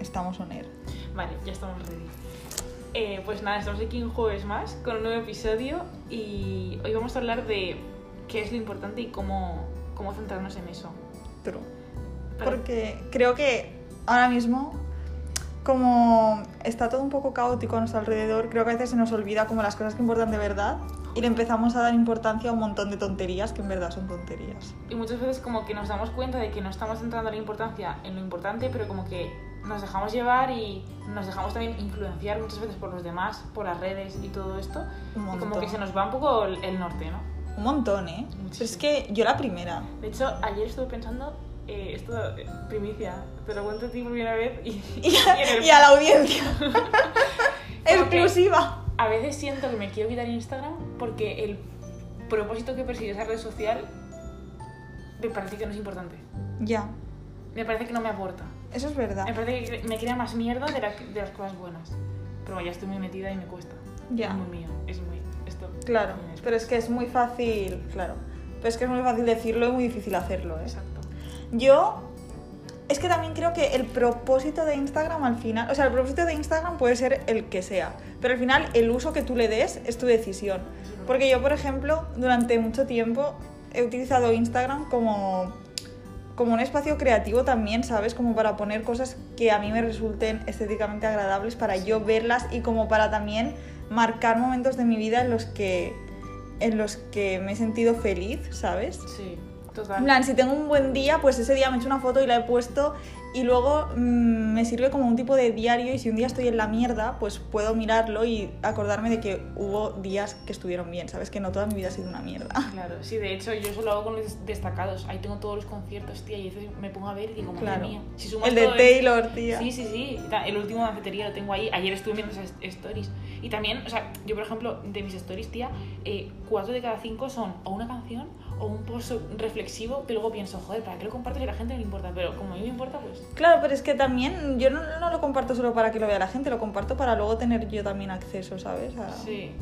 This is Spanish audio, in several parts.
Estamos on air. Vale, ya estamos ready. Eh, pues nada, estamos aquí un jueves más con un nuevo episodio y hoy vamos a hablar de qué es lo importante y cómo, cómo centrarnos en eso. True. Pero- Porque creo que ahora mismo, como está todo un poco caótico a nuestro alrededor, creo que a veces se nos olvida como las cosas que importan de verdad y le empezamos a dar importancia a un montón de tonterías que en verdad son tonterías. Y muchas veces como que nos damos cuenta de que no estamos centrando la importancia en lo importante, pero como que nos dejamos llevar y nos dejamos también influenciar muchas veces por los demás, por las redes y todo esto. Un Y como que se nos va un poco el, el norte, ¿no? Un montón, ¿eh? Pero es que yo la primera. De hecho, ayer estuve pensando, eh, esto, eh, primicia, te lo cuento a ti por primera vez y, Y y a, el- y a la audiencia. Exclusiva. A veces siento que me quiero quitar Instagram porque el propósito que persigue esa red social me parece que no es importante. Ya, Me parece que no me aporta. Eso es verdad. Me parece que me crea más mierda de, la- de las cosas buenas. Pero bueno, ya estoy muy metida y me cuesta. Ya. Es muy mío, es muy... Esto... Claro, pero es que es muy fácil, claro. Pero es que es muy fácil decirlo y muy difícil hacerlo, ¿eh? Exacto. Yo es que también creo que el propósito de Instagram al final, o sea, el propósito de Instagram puede ser el que sea, pero al final el uso que tú le des es tu decisión. Porque yo, por ejemplo, durante mucho tiempo he utilizado Instagram como como un espacio creativo también, ¿sabes? Como para poner cosas que a mí me resulten estéticamente agradables, para yo verlas y como para también marcar momentos de mi vida en los que en los que me he sentido feliz, ¿sabes? Sí, En total. plan, si tengo un buen día, pues ese día me echo una foto y la he puesto y luego mm, me sirve como un tipo de diario y si un día estoy en la mierda, pues puedo mirarlo y acordarme de que hubo días que estuvieron bien, ¿sabes? Que no toda mi vida ha sido una mierda. Claro, sí, de hecho yo eso lo hago con los destacados. Ahí tengo todos los conciertos, tía, y veces me pongo a ver y digo, madre Claro. mía. Si El de Taylor, tía. Sí, sí, sí. El último de cafetería lo tengo ahí. Ayer estuve viendo esas stories. Y también, o sea, yo por ejemplo, de mis stories, tía, eh, cuatro de cada cinco son o una canción o un post reflexivo que luego pienso, joder, ¿para qué lo comparto si a la gente no le importa? Pero como a mí me importa, pues... Claro, pero es que también yo no, no lo comparto solo para que lo vea la gente, lo comparto para luego tener yo también acceso, ¿sabes? A- Sí.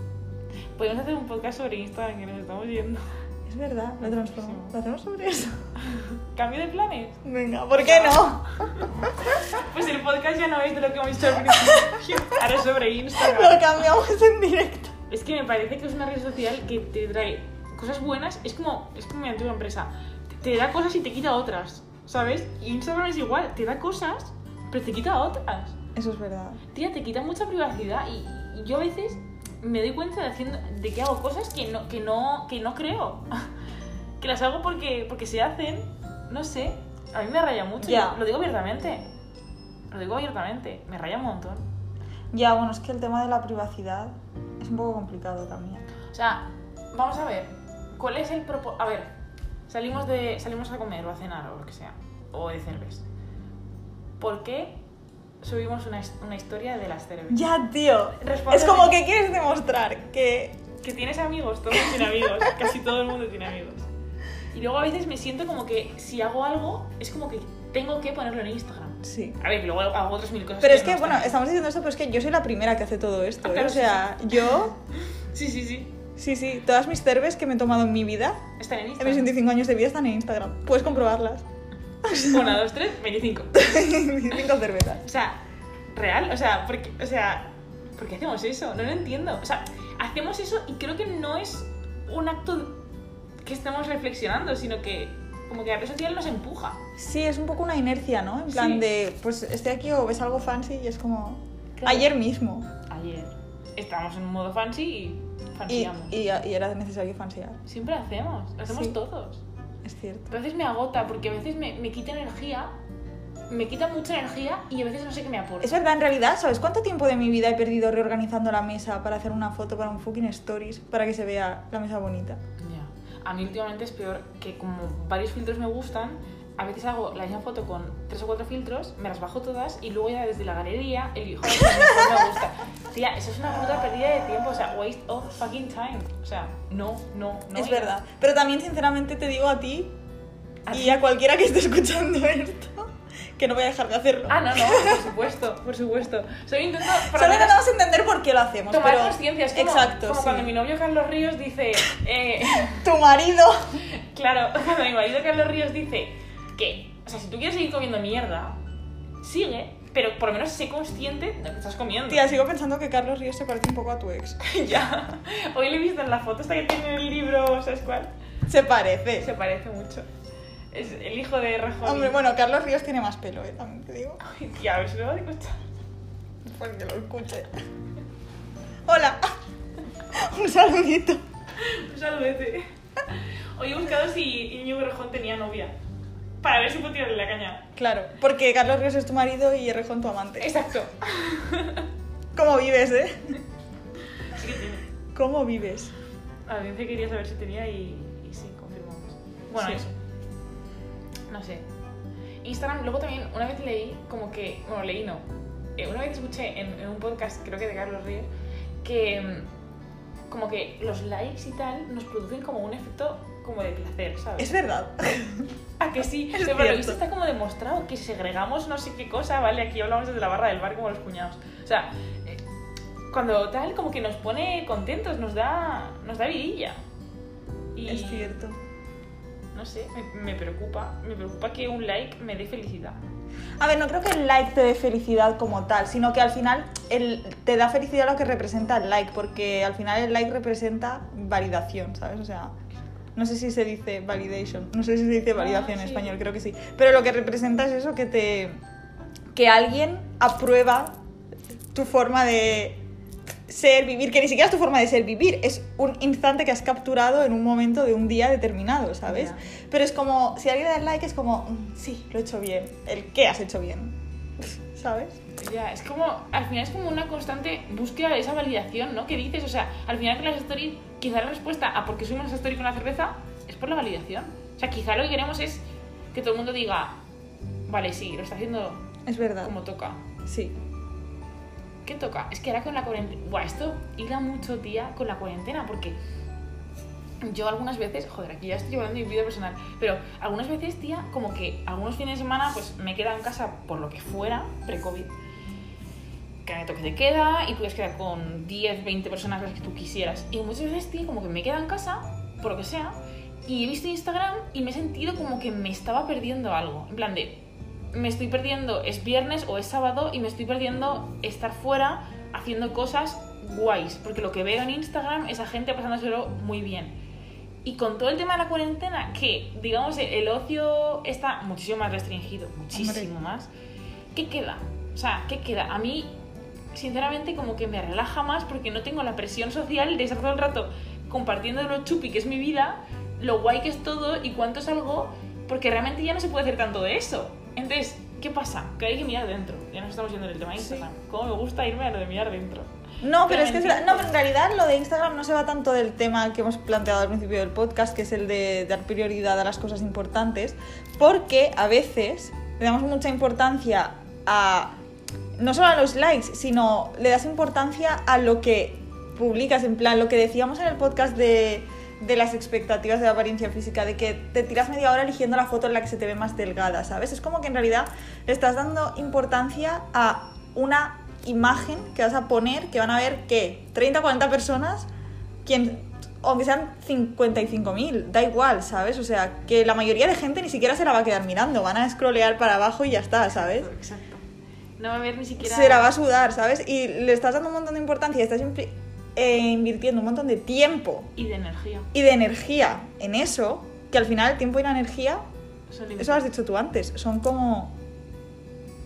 Podemos hacer un podcast sobre Instagram que nos estamos yendo. Es verdad, lo, transformo- lo hacemos sobre eso. ¿Cambio de planes? Venga, ¿por qué no? Pues el podcast ya no es de lo que hemos dicho al principio. Ahora es sobre Instagram. Lo cambiamos en directo. Es que me parece que es una red social que te trae cosas buenas. Es como, es como mi antigua empresa. Te, te da cosas y te quita otras. ¿Sabes? Y Instagram es igual. Te da cosas, pero te quita otras. Eso es verdad. Tía, te quita mucha privacidad. Y, y yo a veces me doy cuenta de, haciendo, de que hago cosas que no, que no, que no creo. que las hago porque, porque se hacen. No sé. A mí me raya mucho. Ya. Lo digo abiertamente. Lo digo abiertamente. Me raya un montón. Ya, bueno, es que el tema de la privacidad es un poco complicado también. O sea, vamos a ver, ¿cuál es el propósito? A ver, salimos, de, salimos a comer o a cenar o lo que sea, o de cerveza. ¿Por qué subimos una, una historia de las cervezas? Ya, tío. Respóndeme. Es como que quieres demostrar que... Que tienes amigos, todos tienen amigos, casi todo el mundo tiene amigos. Y luego a veces me siento como que si hago algo, es como que tengo que ponerlo en Instagram. Sí. A ver, luego hago otras mil cosas. Pero es no que, están. bueno, estamos diciendo esto, pero es que yo soy la primera que hace todo esto. Ah, ¿eh? claro, O sea, yo... Sí, sí, sí. Sí, sí, todas mis cervezas que me he tomado en mi vida, Están en en mis Instagram. 25 años de vida, están en Instagram. Puedes comprobarlas. Una, dos, tres, 25. 25 cervezas. O sea, real, o sea, porque, o sea, ¿por qué hacemos eso? No lo entiendo. O sea, hacemos eso y creo que no es un acto que estemos reflexionando, sino que como que la red social nos empuja. Sí, es un poco una inercia, ¿no? En plan Sí. de, pues estoy aquí o ves algo fancy y es como... Claro. Ayer mismo. Ayer estábamos en un modo fancy y Y, fancyamos. y, y era necesario fansear. Siempre hacemos, lo hacemos Sí. todos. Es cierto. Pero a veces me agota porque a veces me, me quita energía, me quita mucha energía y a veces no sé qué me aporta. Es verdad, en realidad, ¿sabes cuánto tiempo de mi vida he perdido reorganizando la mesa para hacer una foto para un fucking stories para que se vea la mesa bonita? Ya. A mí últimamente es peor que como varios filtros me gustan, a veces hago la misma foto con tres o cuatro filtros, me las bajo todas y luego ya desde la galería elijo el que mejor me gusta. Tía, eso es una puta pérdida de tiempo, o sea, waste of fucking time. O sea, no, no, no. es verdad. Pero también, sinceramente, te digo a ti ¿A y ti? a cualquiera que esté escuchando esto que no voy a dejar de hacerlo. Ah, no, no, por supuesto, por supuesto. Solo intento Solo intentamos entender por qué lo hacemos. tomar pero... conciencia. Es como, Exacto, como sí. cuando mi novio Carlos Ríos dice... eh, Tu marido. Claro, cuando mi marido Carlos Ríos dice que, o sea, si tú quieres seguir comiendo mierda, sigue, pero por lo menos sé consciente de que estás comiendo. Tía, sigo pensando que Carlos Ríos se parece un poco a tu ex. ya. Hoy le he visto en la foto esta que tiene en el libro, ¿sabes cuál? Se parece. Se parece mucho. Es el hijo de Rajoy. Hombre, bueno, Carlos Ríos tiene más pelo, ¿eh? También te digo. Ay, tía, a ver si lo va a escuchar. Pues que lo escuche. Hola. Un saludito. Un saludete. Hoy he buscado si Íñigo Rejón tenía novia. Para ver si puedo tirarle la caña. Claro, porque Carlos Ríos es tu marido y Errejón tu amante. Exacto. ¿Cómo vives, eh? Sí que tiene. ¿Cómo vives? La audiencia quería saber si tenía y, y sí, confirmamos. Bueno, Sí. eso. No sé. Instagram, luego también una vez leí como que, bueno, leí no. Eh, una vez escuché en, en un podcast, creo que de Carlos Ríos, que mm, como que los likes y tal nos producen como un efecto como de placer, ¿sabes? Es verdad. ¿A que sí? Es Pero lo visto está como demostrado que segregamos no sé qué cosa, ¿vale? Aquí hablamos desde la barra del bar como los cuñados. O sea, eh, cuando tal, como que nos pone contentos, nos da, nos da vidilla. Y Es cierto. no sé, me, me preocupa. Me preocupa que un like me dé felicidad. A ver, no creo que el like te dé felicidad como tal, sino que al final el, te da felicidad lo que representa el like, porque al final el like representa validación, ¿sabes? O sea, no sé si se dice validation, no sé si se dice validación en sí. español, creo que sí. Pero lo que representa es eso, que te que alguien aprueba tu forma de ser, vivir, que ni siquiera es tu forma de ser, vivir, es un instante que has capturado en un momento de un día determinado, ¿sabes? Pero es como, si alguien le da like, es como, "Mm, sí, lo he hecho bien. El qué has hecho bien, ¿sabes? Ya, es como, al final es como una constante búsqueda de esa validación, ¿no? Que dices, o sea, al final con las stories, quizá la respuesta a por qué subimos story con una cerveza es por la validación. O sea, quizá lo que queremos es que todo el mundo diga, vale, sí, lo está haciendo Es verdad. como toca. Sí. ¿Qué toca? Es que ahora con la cuarentena. Buah, esto hila mucho, tía, con la cuarentena, porque yo algunas veces, joder, aquí ya estoy de mi vida personal, pero algunas veces, tía, como que algunos fines de semana, pues me he quedado en casa por lo que fuera, pre-COVID, que me toque de queda y puedes quedar con 10, 20 personas las que tú quisieras. Y muchas veces, tía, como que me he quedado en casa, por lo que sea, y he visto Instagram y me he sentido como que me estaba perdiendo algo. En plan de, me estoy perdiendo, es viernes o es sábado y me estoy perdiendo estar fuera haciendo cosas guays, porque lo que veo en Instagram es a gente pasándoselo muy bien. Y con todo el tema de la cuarentena, que digamos el ocio está muchísimo más restringido, muchísimo Hombre. más, ¿qué queda? O sea, ¿qué queda? A mí, sinceramente, como que me relaja más porque no tengo la presión social de estar todo el rato compartiendo lo chupi que es mi vida, lo guay que es todo y cuánto es algo, porque realmente ya no se puede hacer tanto de eso. Entonces, ¿qué pasa? Que hay que mirar dentro. Ya nos estamos yendo en el tema de Instagram. ¿Cómo me gusta irme a lo de mirar dentro? No, pero es que es Realmente. no, pero en realidad lo de Instagram no se va tanto del tema que hemos planteado al principio del podcast, que es el de dar prioridad a las cosas importantes, porque a veces le damos mucha importancia a no solo a los likes, sino le das importancia a lo que publicas, en plan lo que decíamos en el podcast de, de las expectativas de apariencia física, de que te tiras media hora eligiendo la foto en la que se te ve más delgada, ¿sabes? Es como que en realidad le estás dando importancia a una imagen que vas a poner, que van a ver, ¿qué? 30 o 40 personas, quien, aunque sean 55.000, da igual, ¿sabes? O sea, que la mayoría de gente ni siquiera se la va a quedar mirando, van a scrollear para abajo y ya está, ¿sabes? Exacto. No va a haber ni siquiera... Se la va a sudar, ¿sabes? Y le estás dando un montón de importancia, y estás eh, invirtiendo un montón de tiempo Y de energía. y de energía en eso, que al final el tiempo y la energía, Son eso lo has dicho tú antes, son como...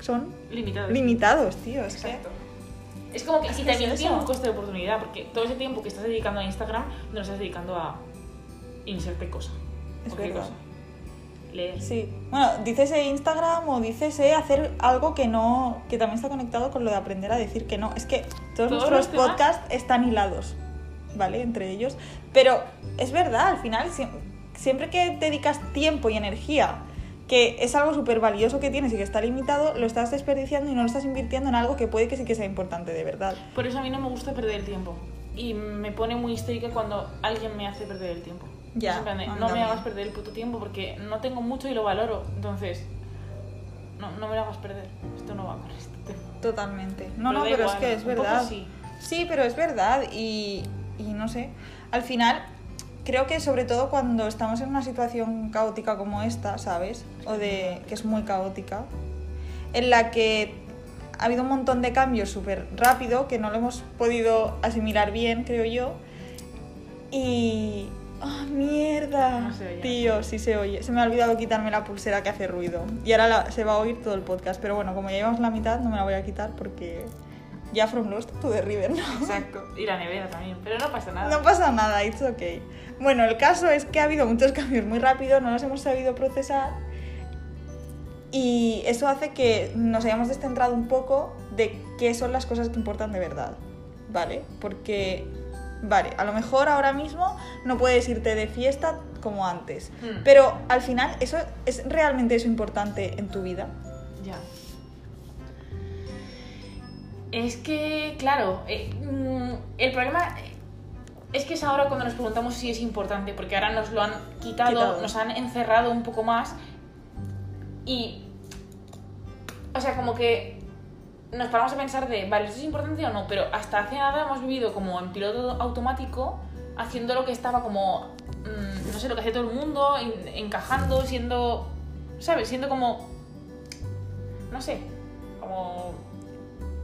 son limitados. limitados, tío. Es que... Exacto. Es como que Es si que es también tiene un coste de oportunidad, porque todo ese tiempo que estás dedicando a Instagram no lo estás dedicando a inserte cosa. Es ¿O qué verdad. cosa? Leer. Sí. Bueno, dícese Instagram o dícese hacer algo que no. que también está conectado con lo de aprender a decir que no. Es que todos, Todos nuestros podcasts están hilados, ¿vale? Entre ellos. Pero es verdad, al final, sie- siempre que dedicas tiempo y energía, que es algo súper valioso que tienes y que está limitado, lo estás desperdiciando y no lo estás invirtiendo en algo que puede que sí que sea importante de verdad. Por eso a mí no me gusta perder el tiempo. Y me pone muy histérica cuando alguien me hace perder el tiempo. Ya, Es en plan de, a mí no me hagas perder el puto tiempo porque no tengo mucho y lo valoro. Entonces, no, no me lo hagas perder. Esto no va con este tema. Totalmente. No, Pero no, pero igual, es que es verdad. sí. Sí, pero es verdad y, y no sé. Al final, creo que sobre todo cuando estamos en una situación caótica como esta, ¿sabes? O de que es muy caótica, en la que ha habido un montón de cambios súper rápido que no lo hemos podido asimilar bien, creo yo. Y... ¡Ah, mierda! No se oye. Tío, sí se oye. Se me ha olvidado quitarme la pulsera que hace ruido. Y ahora la- se va a oír todo el podcast. Pero bueno, como ya llevamos la mitad, no me la voy a quitar porque ya from Lost to the River, ¿no? Exacto. Y la nevera también. Pero no pasa nada. No pasa nada, it's okay. Bueno, el caso es que ha habido muchos cambios muy rápido, no los hemos sabido procesar y eso hace que nos hayamos descentrado un poco de qué son las cosas que importan de verdad, ¿vale? Porque, vale, a lo mejor ahora mismo no puedes irte de fiesta como antes, Hmm. pero al final eso es realmente eso importante en tu vida. Ya. Es que, claro, eh, mm, el problema es que es ahora cuando nos preguntamos si es importante, porque ahora nos lo han quitado, Quitado. nos han encerrado un poco más y, o sea, como que nos paramos a pensar de, vale, ¿esto es importante o no? Pero hasta hace nada hemos vivido como en piloto automático, haciendo lo que estaba como, mm, no sé, lo que hacía todo el mundo, en- encajando, siendo, ¿sabes? Siendo como, no sé, como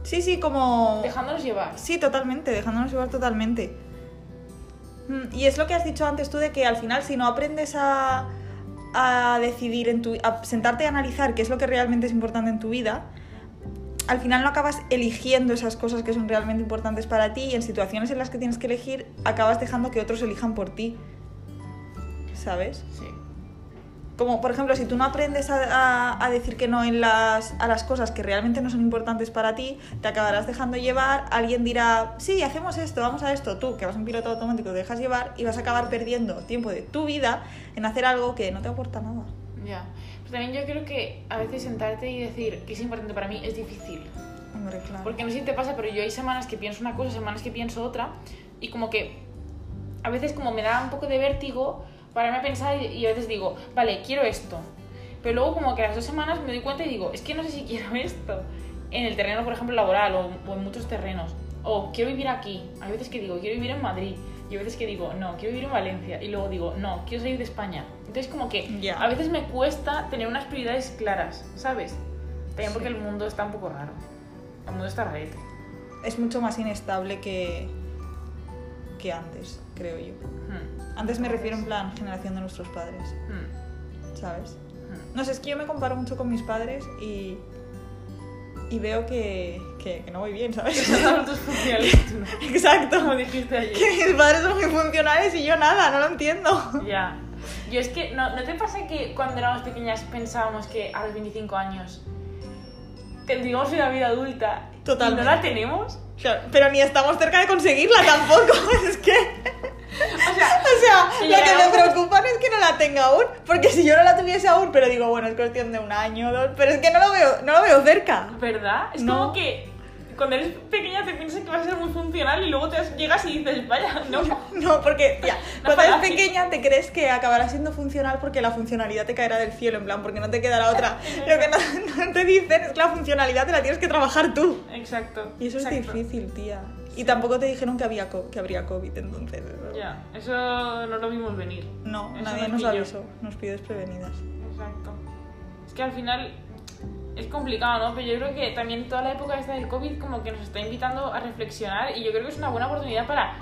Sí, sí, como... dejándonos llevar. Sí, totalmente, dejándonos llevar totalmente. Mm, Y es lo que has dicho antes tú de que al final si no aprendes a, a decidir en tu a sentarte a analizar qué es lo que realmente es importante en tu vida, al final no acabas eligiendo esas cosas que son realmente importantes para ti y en situaciones en las que tienes que elegir acabas dejando que otros elijan por ti. ¿Sabes? Sí. Como por ejemplo, si tú no aprendes a, a- a decir que no en las, a las cosas que realmente no son importantes para ti, te acabarás dejando llevar, alguien dirá, sí, hacemos esto, vamos a esto, tú que vas en piloto automático te dejas llevar y vas a acabar perdiendo tiempo de tu vida en hacer algo que no te aporta nada. Ya. También yo creo que a veces sentarte y decir que es importante para mí es difícil. Hombre, claro. Porque no sé si te pasa, pero yo hay semanas que pienso una cosa, semanas que pienso otra, y como que a veces como me da un poco de vértigo pararme a pensar y, a veces digo, vale, quiero esto. Pero luego como que a las dos semanas me doy cuenta y digo, es que no sé si quiero esto. En el terreno, por ejemplo, laboral o, o en muchos terrenos. O quiero vivir aquí. Hay veces que digo, quiero vivir en Madrid. Y hay veces que digo, no, quiero vivir en Valencia. Y luego digo, no, quiero salir de España. Entonces como que Ya. a veces me cuesta tener unas prioridades claras, ¿sabes? También Sí. porque el mundo está un poco raro. El mundo está rarete. Es mucho más inestable que, que antes, creo yo. Hmm. Antes me refiero en plan generación de nuestros padres, Hmm. ¿sabes? Hmm. No sé, es que yo me comparo mucho con mis padres y, y veo que, que, que no voy bien, ¿sabes? Exacto. Como dijiste ayer. Que mis padres son muy funcionales y yo nada, no lo entiendo. Ya. Yo es que, ¿no, ¿no te pasa que cuando éramos pequeñas pensábamos que a los 25 años tendríamos una vida adulta Totalmente. y no la tenemos? O sea, pero ni estamos cerca de conseguirla tampoco. Es que. O sea, O sea, lo que me preocupa no es que no la tenga aún. Porque si yo no la tuviese aún, pero digo, bueno, es cuestión de un año o dos. Pero es que no lo veo, no lo veo cerca. ¿verdad? Es No. como que cuando eres pequeña te piensas que vas a ser muy funcional y luego te llegas y dices, vaya, no. No, porque ya, No cuando eres pequeña te crees que acabarás siendo funcional porque la funcionalidad te caerá del cielo, en plan, porque no te quedará otra. Lo que no, no te dicen es que la funcionalidad te la tienes que trabajar tú. Exacto. Y eso exacto. es difícil, tía. Y tampoco te dijeron que, había que habría COVID, entonces. Ya, eso no lo vimos venir. No, Eso nadie nos nos avisó, nos pidió desprevenidas. Exacto. Es que al final es complicado, ¿no? Pero yo creo que también toda la época esta del COVID como que nos está invitando a reflexionar y yo creo que es una buena oportunidad para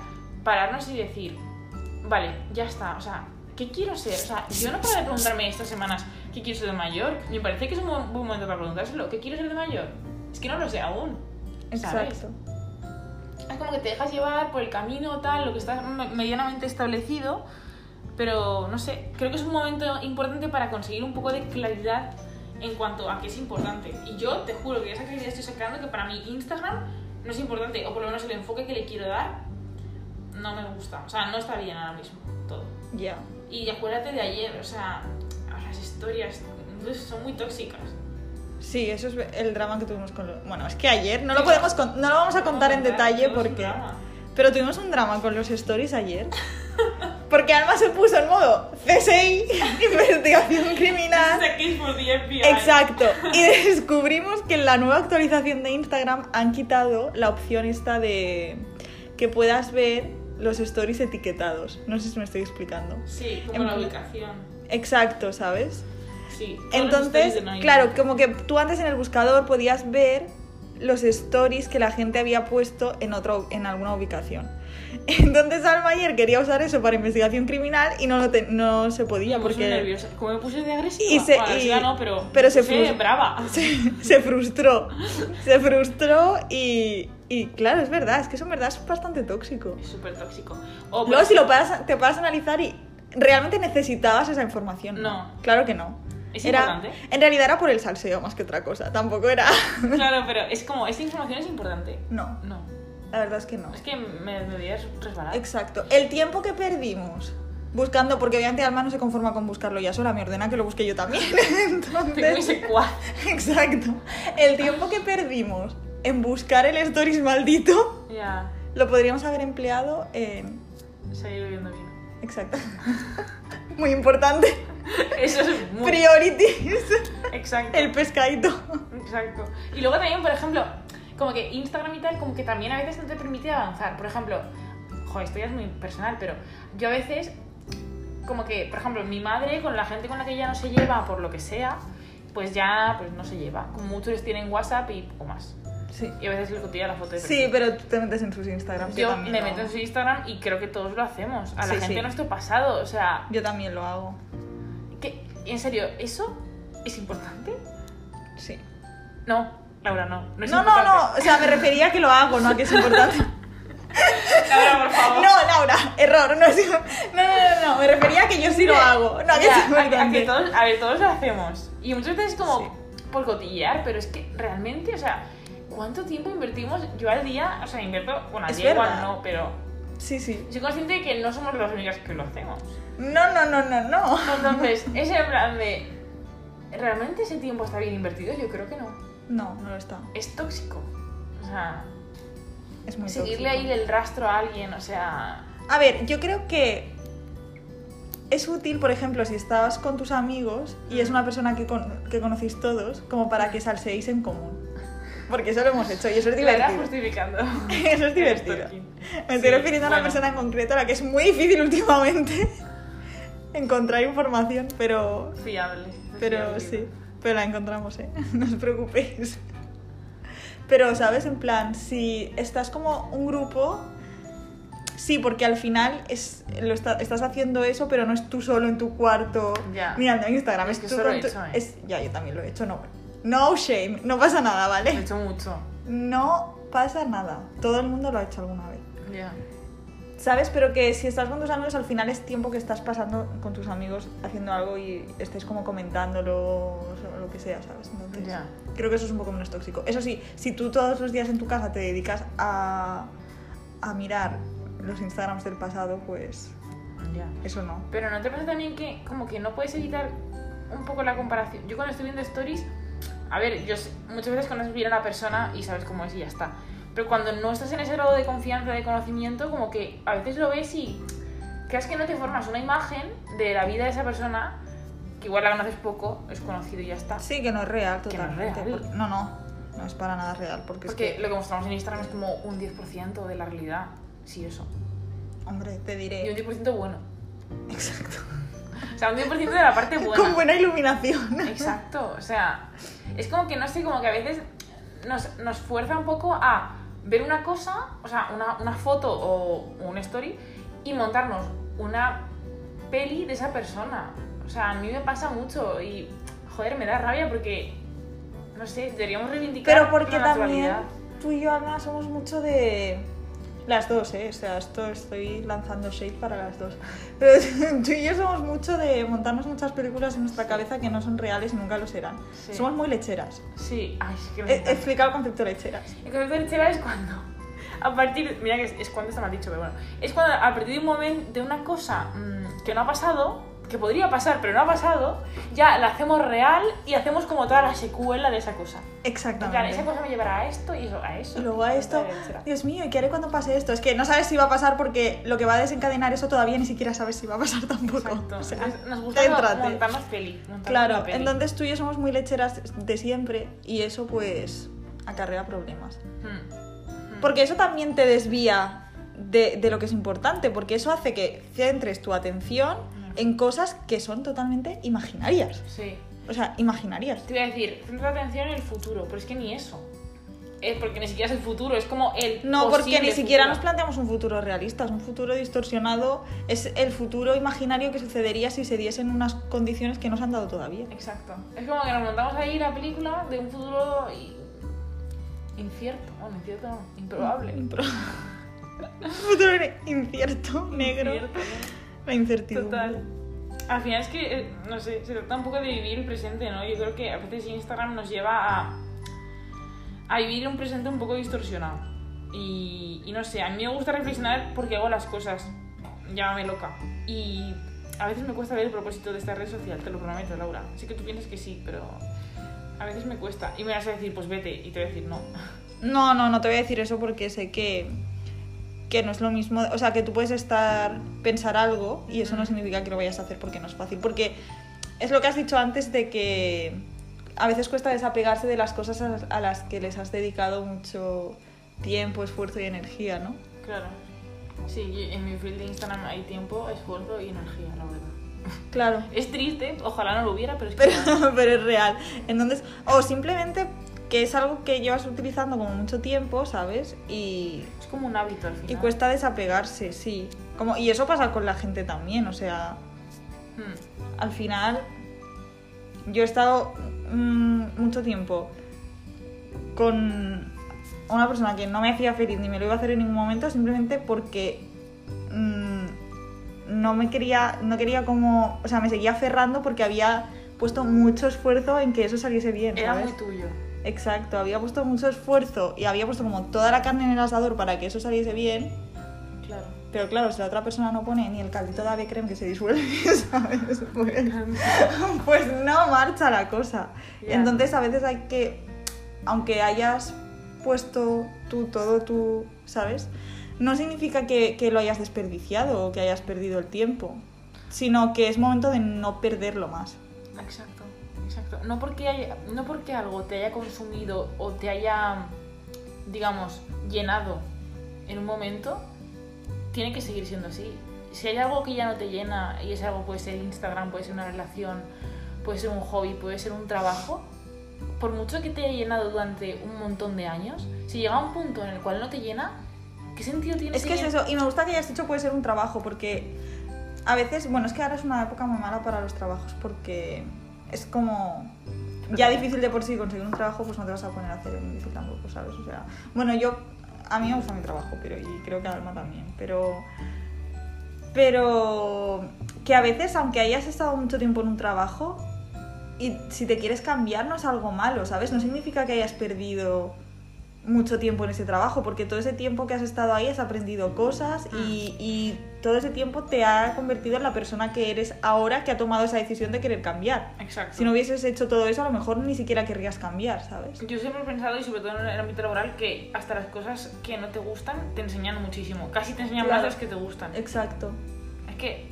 pararnos y decir, vale, ya está, o sea, ¿qué quiero ser? O sea, yo no paro de preguntarme estas semanas qué quiero ser de mayor. Me parece que es un buen, buen momento para preguntárselo. ¿Qué quiero ser de mayor? Es que no lo sé aún. ¿sabes? Exacto. Es como que te dejas llevar por el camino, tal, lo que está me- medianamente establecido, pero no sé, creo que es un momento importante para conseguir un poco de claridad en cuanto a qué es importante. Y yo te juro que esa claridad estoy sacando que para mí Instagram no es importante, o por lo menos el enfoque que le quiero dar no me gusta. O sea, no está bien ahora mismo todo. Ya. Y acuérdate de ayer, o sea, las historias son muy tóxicas. Sí, eso es el drama que tuvimos con los... Bueno, es que ayer no lo podemos con- no lo vamos a contar en detalle porque... Pero tuvimos un drama con los stories ayer. Porque Alma se puso en modo CSI, investigación criminal. FBI. Exacto. Y descubrimos que en la nueva actualización de Instagram han quitado la opción esta de que puedas ver los stories etiquetados. No sé si me estoy explicando. Sí, como En la ubicación. Exacto, ¿sabes? Sí. Entonces, Noia. claro, como que tú antes en el buscador podías ver los stories que la gente había puesto en, otro, en alguna ubicación. Entonces Alma ayer quería usar eso para investigación criminal y no, lo te- no se podía Me puse porque nerviosa. Como me puse de agresiva. Y se- Bueno, agresiva y- no, pero. pero se frus- brava. se, se frustró. Se frustró y, y claro, es verdad, es que eso en verdad es bastante tóxico. Es súper tóxico. O, Luego si lo paras, te paras a analizar y realmente necesitabas esa información. No. Claro que no. Es Era- importante. En realidad era por el salseo más que otra cosa. Tampoco era... Claro, pero es como, esta información es importante. No, No. la verdad es que no. Es que me, me voy a resbalar. Exacto. El tiempo que perdimos buscando, porque obviamente Alma no se conforma con buscarlo ya sola, me ordena que lo busque yo también. Entonces, exacto. El tiempo que perdimos en buscar el stories maldito Ya. lo podríamos haber empleado en... Seguir bebiendo vino. Exacto. Muy importante. Eso es muy. Priorities. Exacto. El pescadito. Exacto. Y luego también, por ejemplo, como que Instagram y tal, como que también a veces no te permite avanzar. Por ejemplo, joder, esto ya es muy personal, pero yo a veces, como que, por ejemplo, mi madre con la gente con la que ella no se lleva, por lo que sea, pues ya pues no se lleva. Como muchos tienen WhatsApp y poco más. Sí. Y a veces le cotilla la foto de Sí, perfil. pero tú te metes en sus Instagrams. Yo también me meto en su Instagram y creo que todos lo hacemos. A la Sí, gente sí. nuestro pasado, o sea, Yo también lo hago. que, en serio, ¿eso es importante? Sí. No, Laura, no. No, es No, no, importante. no. O sea, me refería a que lo hago, no a que es importante. Laura, por favor. No, Laura, error. No, es- no, no, no, no, Me refería a que yo sí lo hago, no a que Ya, es a, que- a importante. que todos, a ver, todos lo hacemos. Y muchas veces como Sí. por cotillear, pero es que realmente, o sea, ¿cuánto tiempo invertimos yo al día? O sea, invierto, bueno, al Es día igual verdad. no, pero Sí, sí. soy consciente de que no somos las únicas que lo hacemos. No, no, no, no, no. Entonces, es en plan de, ¿realmente ese tiempo está bien invertido? Yo creo que no. No, no lo está. Es tóxico. O sea, Es muy seguirle tóxico. ahí el rastro a alguien, o sea... A ver, yo creo que es útil, por ejemplo, si estás con tus amigos y es una persona que, con- que conocéis todos, como para que salseéis en común. Porque eso lo hemos hecho y eso es La divertido. justificando. Eso es divertido. Me estoy Sí, refiriendo a una bueno. persona en concreto a la que es muy difícil últimamente encontrar información, pero, Fiable. pero fiable. sí, pero la encontramos, ¿eh? No os preocupéis. Pero, ¿sabes? En plan, si estás como un grupo, sí, porque al final es, lo está- estás haciendo eso, pero no es tú solo en tu cuarto Ya. mirando Instagram. Es Es, que tú eso lo con he tu- hecho, ¿eh? es- Ya, yo también lo he hecho, no. No shame, no pasa nada, Lo he ¿vale? hecho mucho. No pasa nada. Todo el mundo lo ha hecho alguna vez. Ya. ¿Sabes? Pero que si estás con tus amigos, al final es tiempo que estás pasando con tus amigos haciendo algo y estés como comentándolo o lo que sea, ¿sabes? Entonces, Ya. creo que eso es un poco menos tóxico. Eso sí, si tú todos los días en tu casa te dedicas a, a mirar los Instagrams del pasado, pues Ya. eso no. Pero ¿no te pasa también que como que no puedes evitar un poco la comparación? Yo cuando estoy viendo stories, a ver, yo sé- muchas veces conoces bien a una persona y sabes cómo es y ya está. Pero cuando no estás en ese grado de confianza, de conocimiento, como que a veces lo ves y crees que no te formas una imagen de la vida de esa persona, que igual la conoces poco, es conocido y ya está. Sí, que no es real Que no totalmente. real. No, no, no es para nada real. Porque, Porque es que, lo que mostramos en Instagram es como un 10% de la realidad. Sí, eso. hombre, te Y un diré. 10% bueno. Exacto. O sea, un 10% de la parte buena. Con buena iluminación. Exacto, o sea, es como que no sé, como que a veces nos, nos fuerza un poco a ver una cosa, o sea, una, una foto o un story y montarnos una peli de esa persona. O sea, a mí me pasa mucho y, joder, me da rabia porque, no sé, deberíamos reivindicar Pero porque la también tú y yo, Ana, somos mucho de... Las dos, ¿eh? O sea, esto estoy lanzando shade para las dos. Pero tú y yo somos mucho de montarnos muchas películas en nuestra cabeza que no son reales y nunca lo serán. Sí. Somos muy lecheras. Sí, ay, es que me He, explicado el concepto de lecheras. El concepto de lechera es cuando, a partir, mira que es, es cuando está mal dicho, pero bueno, es cuando a partir de un momento, de una cosa mm, que no ha pasado, que podría pasar pero no ha pasado, ya la hacemos real y hacemos como toda la secuela de esa cosa. En plan, Exactamente. esa cosa me llevará a esto y eso, a eso. Y luego a esto. Dios mío, ¿y qué haré cuando pase esto? Es que no sabes si va a pasar porque lo que va a desencadenar eso todavía ni siquiera sabes si va a pasar tampoco. Exacto. O sea, Entonces, nos gusta montarnos peli. montarnos Claro, peli. entonces tú y yo somos muy lecheras de siempre y eso pues acarrea problemas. Hmm. Hmm. Porque eso también te desvía de, de lo que es importante, porque eso hace que centres tu atención en cosas que son totalmente imaginarias. Sí. O sea, imaginarias. Te voy a decir, centra atención en el futuro, pero es que ni eso. es porque ni siquiera es el futuro, es como el. No, porque ni siquiera futuro. nos planteamos un futuro realista, es un futuro distorsionado, es el futuro imaginario que sucedería si se diesen unas condiciones que no se han dado todavía. Exacto. Es como que nos montamos ahí la película de un futuro incierto. Bueno, incierto no, improbable. Impro- un futuro incierto, negro, Incierto, la incertidumbre. Total. Al final es que, eh, no sé, se trata un poco de vivir el presente, ¿no? Yo creo que a veces Instagram nos lleva a, a vivir un presente un poco distorsionado. Y, y no sé, a mí me gusta reflexionar porque hago las cosas. Llámame loca. Y a veces me cuesta ver el propósito de esta red social, te lo prometo, Laura. Sé que tú piensas que sí, pero a veces me cuesta. Y me vas a decir, pues vete, y te voy a decir no. No, no, no te voy a decir eso porque sé que, que no es lo mismo. O sea, que tú puedes estar, pensar algo y eso no significa que lo vayas a hacer porque no es fácil. Porque es lo que has dicho antes de que a veces cuesta desapegarse de las cosas a, las que les has dedicado mucho tiempo, esfuerzo y energía, ¿no? Claro. Sí, en mi feed de Instagram hay tiempo, esfuerzo y energía, la verdad. Claro. Es triste, ojalá no lo hubiera, pero es que Pero, pero es real. Entonces, o simplemente que es algo que llevas utilizando como mucho tiempo, ¿sabes? Y, es como un hábito al final. y cuesta desapegarse, sí. Como, y eso pasa con la gente también, o sea, Hmm. al final yo he estado mm, mucho tiempo con una persona que no me hacía feliz ni me lo iba a hacer en ningún momento simplemente porque mm, no me quería no quería como o sea me seguía aferrando porque había puesto mucho esfuerzo en que eso saliese bien Era ¿sabes? muy tuyo. Exacto había puesto mucho esfuerzo y había puesto como toda la carne en el asador para que eso saliese bien Claro. pero claro si la otra persona no pone ni el caldito de ave creme que se disuelve sabes pues pues no marcha la cosa. Entonces a veces hay que, aunque hayas puesto tú todo tú, ¿sabes? No significa que, que lo hayas desperdiciado o que hayas perdido el tiempo, sino que es momento de no perderlo más. Exacto, exacto. No porque, haya- no porque algo te haya consumido o te haya, digamos, llenado en un momento, tiene que seguir siendo así. Si hay algo que ya no te llena, y ese algo puede ser Instagram, puede ser una relación, puede ser un hobby, puede ser un trabajo, por mucho que te haya llenado durante un montón de años, si llega un punto en el cual no te llena, ¿qué sentido tiene Es que es seguir- eso, y me gusta que hayas dicho puede ser un trabajo, porque a veces, bueno, es que ahora es una época muy mala para los trabajos, porque es como ya difícil de por sí conseguir un trabajo, pues no te vas a poner a hacer el difícil tampoco, ¿sabes? O sea, bueno, yo, a mí me gusta mi trabajo, pero y creo que a Alma también, pero, pero que a veces, aunque hayas estado mucho tiempo en un trabajo, y si te quieres cambiar no es algo malo, ¿sabes? No significa que hayas perdido mucho tiempo en ese trabajo, porque todo ese tiempo que has estado ahí has aprendido cosas y, y todo ese tiempo te ha convertido en la persona que eres ahora que ha tomado esa decisión de querer cambiar. Exacto. Si no hubieses hecho todo eso, a lo mejor ni siquiera querrías cambiar, ¿sabes? Yo siempre he pensado, y sobre todo en el ámbito laboral, que hasta las cosas que no te gustan te enseñan muchísimo. Casi te enseñan Claro. más las que te gustan. Exacto. Es que.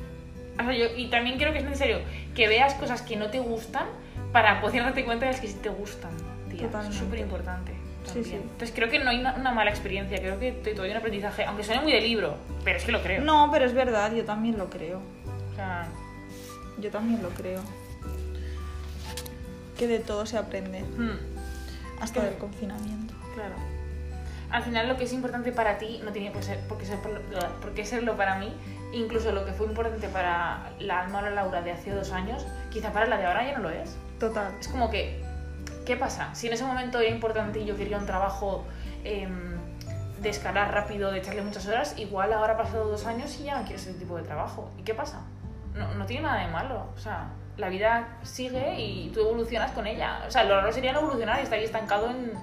o sea, yo, y también creo que es necesario que veas cosas que no te gustan para poder darte cuenta de las que sí te gustan. Tía, eso es Totalmente. súper importante. Sí, sí. Entonces creo que no hay una, una mala experiencia, creo que todavía hay un aprendizaje, aunque suene muy de libro, pero es que lo creo. No, pero es verdad, yo también lo creo. O sea, Yo también lo creo. Que de todo se aprende, hmm, hasta del confinamiento. claro. Al final lo que es importante para ti no tiene por, ser, por, qué ser, por qué serlo para mí. Incluso lo que fue importante para la alma o la Laura de hace dos años, quizá para la de ahora ya no lo es. Total. Es como que, ¿qué pasa? Si en ese momento era importante y yo quería un trabajo em, de escalar rápido, de echarle muchas horas, igual ahora ha pasado dos años y ya no quiero ese tipo de trabajo. ¿Y qué pasa? No, no tiene nada de malo. O sea, la vida sigue y tú evolucionas con ella. O sea, lo raro sería no evolucionar y estar ahí estancado en,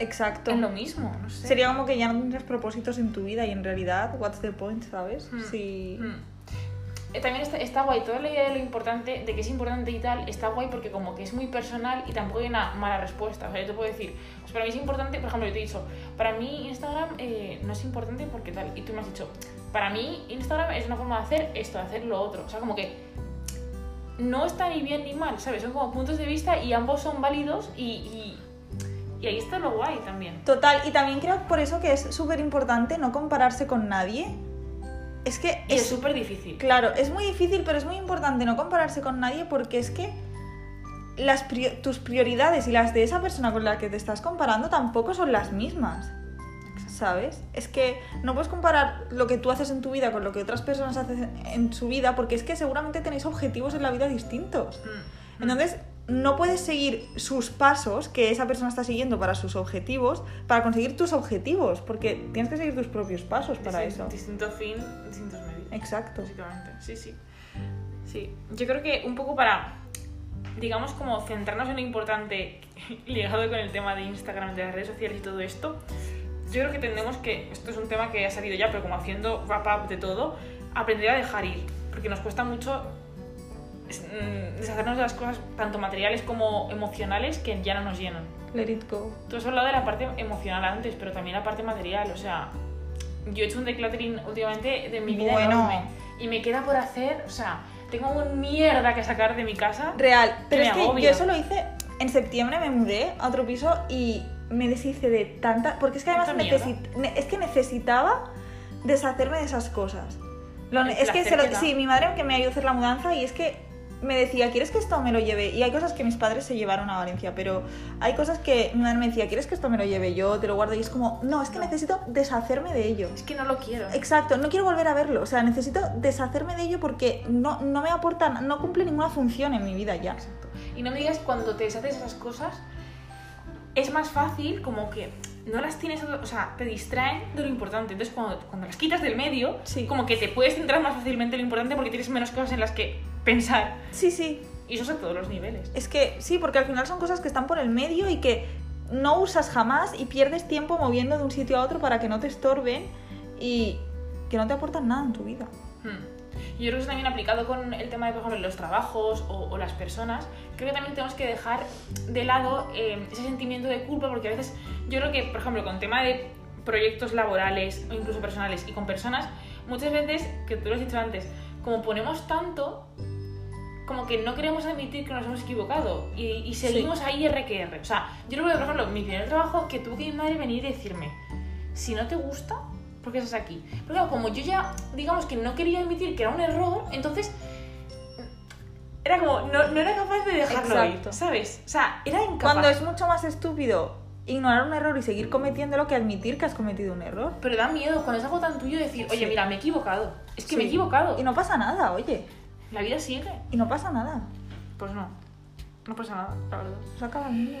Exacto. en lo mismo. No sé. Sería como que ya no tendrías propósitos en tu vida y en realidad, what's the point, ¿sabes? Si... Hmm. Eh, También está, guay, toda la idea de lo importante, de que es importante y tal, está guay porque como que es muy personal y tampoco hay una mala respuesta. O sea, yo te puedo decir, pues para mí es importante, por ejemplo, yo te he dicho, para mí Instagram eh, no es importante porque tal, y tú me has dicho, para mí Instagram es una forma de hacer esto, de hacer lo otro. O sea, como que no está ni bien ni mal, ¿sabes? Son como puntos de vista y ambos son válidos y, y, y ahí está lo guay también. Total, y también creo por eso que es súper importante no compararse con nadie. Es que Y es súper difícil. Claro, es muy difícil, pero es muy importante no compararse con nadie porque es que las tus prioridades y las de esa persona con la que te estás comparando tampoco son las mismas. ¿Sabes? Es que no puedes comparar lo que tú haces en tu vida con lo que otras personas hacen en su vida porque es que seguramente tenéis objetivos en la vida distintos. Mm. Entonces, no puedes seguir sus pasos que esa persona está siguiendo para sus objetivos para conseguir tus objetivos, porque tienes que seguir tus propios pasos para Distin- eso. Distinto fin, distintos medios. Exacto. Básicamente, sí, sí. Sí, yo creo que un poco para, digamos, como centrarnos en lo importante ligado con el tema de Instagram, de las redes sociales y todo esto, yo creo que tenemos que, esto es un tema que ha salido ya, pero como haciendo wrap-up de todo, aprender a dejar ir, porque nos cuesta mucho deshacernos de las cosas, tanto materiales como emocionales, que ya no nos llenan. Let it go. Tú has hablado de la parte emocional antes, pero también la parte material. O sea, yo he hecho un decluttering últimamente de mi vida Bueno. enorme. Y me queda por hacer, o sea, tengo un mierda que sacar de mi casa. Real. Pero es que agobia. yo eso lo hice en septiembre, me mudé a otro piso y me deshice de tanta. Porque es que además Tanta mierda. necesi- ne- es que necesitaba deshacerme de esas cosas. Lo- es que se lo- sí, mi madre que me ayudó a hacer la mudanza y es que me decía, ¿quieres que esto me lo lleve? Y hay cosas que mis padres se llevaron a Valencia, pero hay cosas que mi madre me decía, ¿quieres que esto me lo lleve yo? Te lo guardo y es como, no, es que necesito deshacerme de ello. Es que no lo quiero. Exacto, no quiero volver a verlo, o sea, necesito deshacerme de ello porque no, no me aporta, no cumple ninguna función en mi vida ya. Exacto. Y no me digas cuando te deshaces esas cosas, es más fácil como que no las tienes, o sea, te distraen de lo importante. Entonces, cuando, cuando las quitas del medio, Sí. como que te puedes centrar más fácilmente en lo importante porque tienes menos cosas en las que pensar. Sí, sí, Y eso es a todos los niveles. es que sí, porque al final son cosas que están por el medio y que no usas jamás y pierdes tiempo moviendo de un sitio a otro para que no te estorben y que no te aportan nada en tu vida. Hmm. Yo creo que eso también aplicado con el tema de, por ejemplo, los trabajos o, o las personas, creo que también tenemos que dejar de lado eh, ese sentimiento de culpa, porque a veces yo creo que, por ejemplo, con tema de proyectos laborales o incluso personales y con personas, muchas veces, que tú lo has dicho antes, como ponemos tanto, como que no queremos admitir que nos hemos equivocado y, y seguimos ahí R que R. O sea, yo lo veo, por ejemplo, mi primer trabajo que tuvo que mi madre venir y decirme, si no te gusta, ¿por qué estás aquí? Pero claro, como yo ya, digamos que no quería admitir que era un error, entonces era como, no, no era capaz de dejarlo Exacto. ir, ¿sabes? O sea, era incapaz. Cuando es mucho más estúpido ignorar un error y seguir cometiéndolo que admitir que has cometido un error. Pero da miedo cuando es algo tan tuyo decir, oye, Sí. mira, me he equivocado. Es que me he Sí. equivocado. Y no pasa nada, oye. La vida sigue. Y no pasa nada. Pues no. No pasa nada, la verdad. Se acaba el mundo.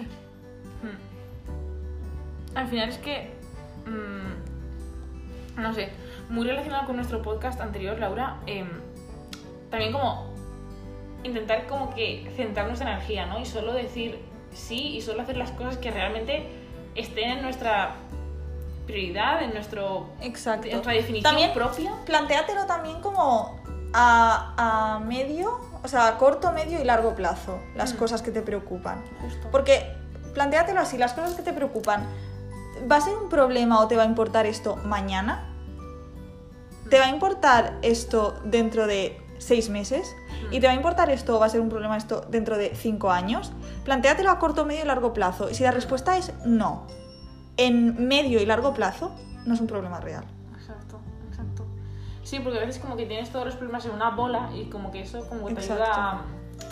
Hmm. Al final es que. mm, no sé. Muy relacionado con nuestro podcast anterior, Laura. em, también como. Intentar como que centrar nuestra energía, ¿no? Y solo decir sí y solo hacer las cosas que realmente estén en nuestra prioridad, en, nuestro, Exacto. en nuestra definición También propia. plantéatelo también como a, a medio, o sea, a corto, medio y largo plazo, las Mm. cosas que te preocupan. Justo. Porque plantéatelo así, las cosas que te preocupan, ¿va a ser un problema o te va a importar esto mañana? ¿Te va a importar esto dentro de seis meses? ¿Y te va a importar esto o va a ser un problema esto dentro de cinco años? Plantéatelo a corto, medio y largo plazo. Y si la respuesta es no, en medio y largo plazo, no es un problema real. Exacto, exacto. Sí, porque a veces como que tienes todos los problemas en una bola y como que eso como que te Exacto. ayuda a,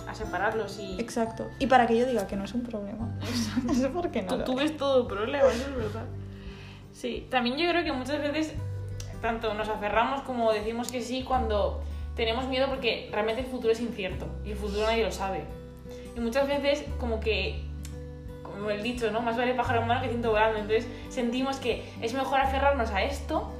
a separarlos y... Exacto. Y para que yo diga que no es un problema. No sé por qué no. Tú, ves todo problema, eso es verdad. Sí, también yo creo que muchas veces tanto nos aferramos como decimos que sí cuando tenemos miedo porque realmente el futuro es incierto y el futuro nadie lo sabe. Y muchas veces como que, como el dicho, ¿no? Más vale pájaro en mano que ciento volando. Entonces sentimos que es mejor aferrarnos a esto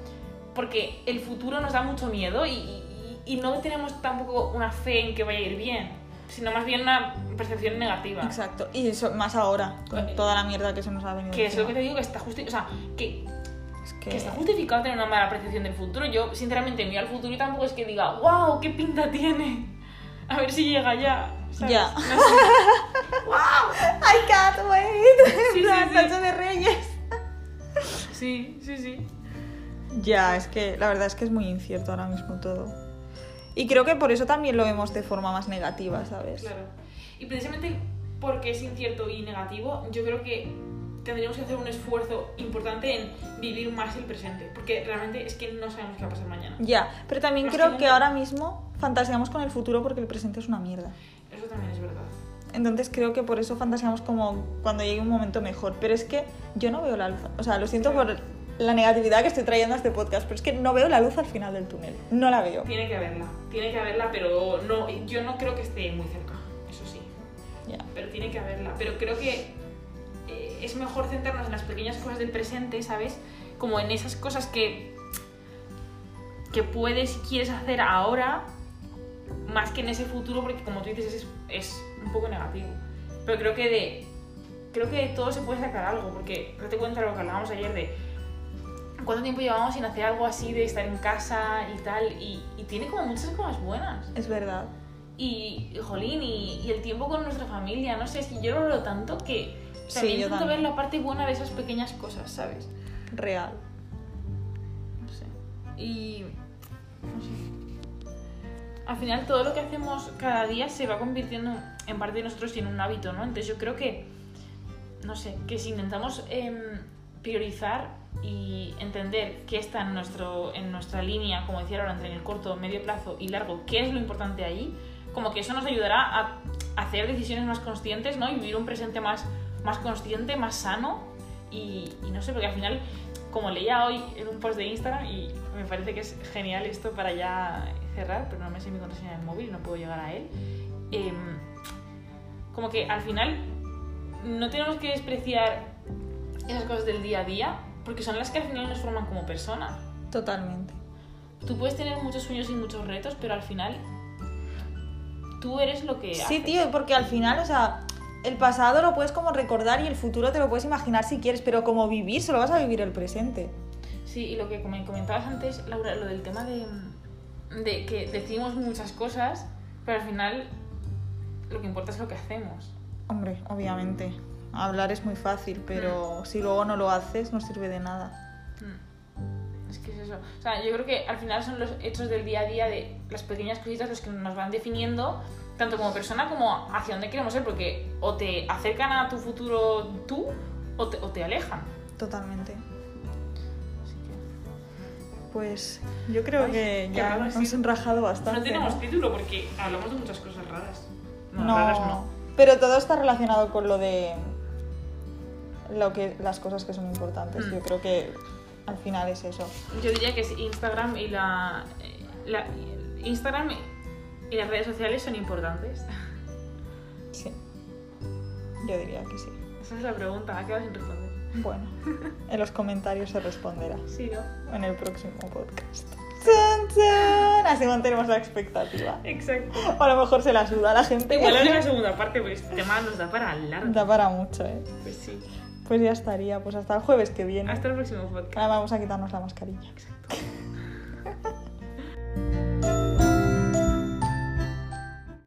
porque el futuro nos da mucho miedo y, y- y no tenemos tampoco una fe en que vaya a ir bien, sino más bien una percepción negativa. Exacto. Y eso, más ahora, con toda la mierda que se nos ha venido. Que es lo que te digo, que está justificado. O sea, que, Es que que... está justificado tener una mala percepción del futuro. Yo, sinceramente, miro al futuro y tampoco es que diga, wow, qué pinta tiene. A ver si llega ya. ¿sabes? Ya. No sé. I can't wait. Sí, La sí. noche de Reyes. Sí, sí, sí. Ya, es que la verdad es que es muy incierto ahora mismo todo. Y creo que por eso también lo vemos de forma más negativa, ¿sabes? Claro. Y precisamente porque es incierto y negativo, yo creo que tendríamos que hacer un esfuerzo importante en vivir más el presente. Porque realmente es que no sabemos qué va a pasar mañana. Ya, pero también creo que ahora mismo fantaseamos con el futuro porque el presente es una mierda. Eso también es verdad. Entonces creo que por eso fantaseamos como cuando llegue un momento mejor. Pero es que yo no veo la luz. O sea, lo siento por la negatividad que estoy trayendo a este podcast, pero es que no veo la luz al final del túnel. No la veo. Tiene que haberla, tiene que haberla, pero no, yo no creo que esté muy cerca, eso sí. Ya. Pero tiene que haberla. Pero creo que eh, es mejor centrarnos en las pequeñas cosas del presente, ¿sabes? Como en esas cosas que, que puedes y quieres hacer ahora, más que en ese futuro, porque como tú dices, es, es un poco negativo. Pero creo que de. Creo que de todo se puede sacar algo, porque date cuenta de lo que hablábamos ayer de cuánto tiempo llevamos sin hacer algo así de estar en casa y tal, y, y tiene como muchas cosas buenas. Es verdad. Y, jolín, y, y el tiempo con nuestra familia, no sé, es que yo lo veo tanto que Sí, también yo intento ver la parte buena de esas pequeñas cosas, ¿sabes? Real. No sé. Y. No sé. Al final, todo lo que hacemos cada día se va convirtiendo en parte de nosotros y en un hábito, ¿no? Entonces, yo creo que. No sé, que si intentamos em, priorizar y entender qué está en, nuestro, en nuestra línea, como decía ahora, entre el corto, medio plazo y largo, qué es lo importante ahí, como que eso nos ayudará a hacer decisiones más conscientes, ¿no? Y vivir un presente más, más consciente, más sano. Y, y no sé, porque al final, como leía hoy en un post de Instagram, y me parece que es genial esto para ya cerrar, pero no me sé mi contraseña del móvil, no puedo llegar a él. em, como que al final no tenemos que despreciar esas cosas del día a día, porque son las que al final nos forman como personas. Totalmente. Tú puedes tener muchos sueños y muchos retos, pero al final tú eres lo que Sí, haces. tío, porque al final, o sea, el pasado lo puedes como recordar y el futuro te lo puedes imaginar si quieres, pero como vivir, solo vas a vivir el presente. Sí, y lo que comentabas antes, Laura, lo del tema de, de que decimos muchas cosas, pero al final lo que importa es lo que hacemos. Hombre, obviamente. Hablar es muy fácil, pero si luego no lo haces, no sirve de nada. Mm. Es que es eso. O sea, yo creo que al final son los hechos del día a día, de las pequeñas cositas, los que nos van definiendo, tanto como persona como hacia dónde queremos ser, porque o te acercan a tu futuro tú o te, o te alejan. Totalmente. Así que... Pues yo creo Ay, que ya hemos sido. enrajado bastante. No tenemos ¿no? título porque hablamos de muchas cosas raras. No, No, raras no. pero todo está relacionado con lo de lo que las cosas que son importantes. Mm. Yo creo que al final es eso. Yo diría que es Instagram y la, la- Instagram y las redes sociales son importantes. Sí. Yo diría que sí. Esa es la pregunta, ha quedado sin responder. Bueno, en los comentarios se responderá Sí, ¿no? en el próximo podcast. ¡Chan, chan! Así mantenemos la expectativa. Exacto. O a lo mejor se la suda a la gente. Igual haré la segunda parte porque este tema nos da para largo. Da para mucho, ¿eh? Pues sí. Pues ya estaría. Pues hasta el jueves que viene. Hasta el próximo podcast. Ahora vamos a quitarnos la mascarilla. Exacto.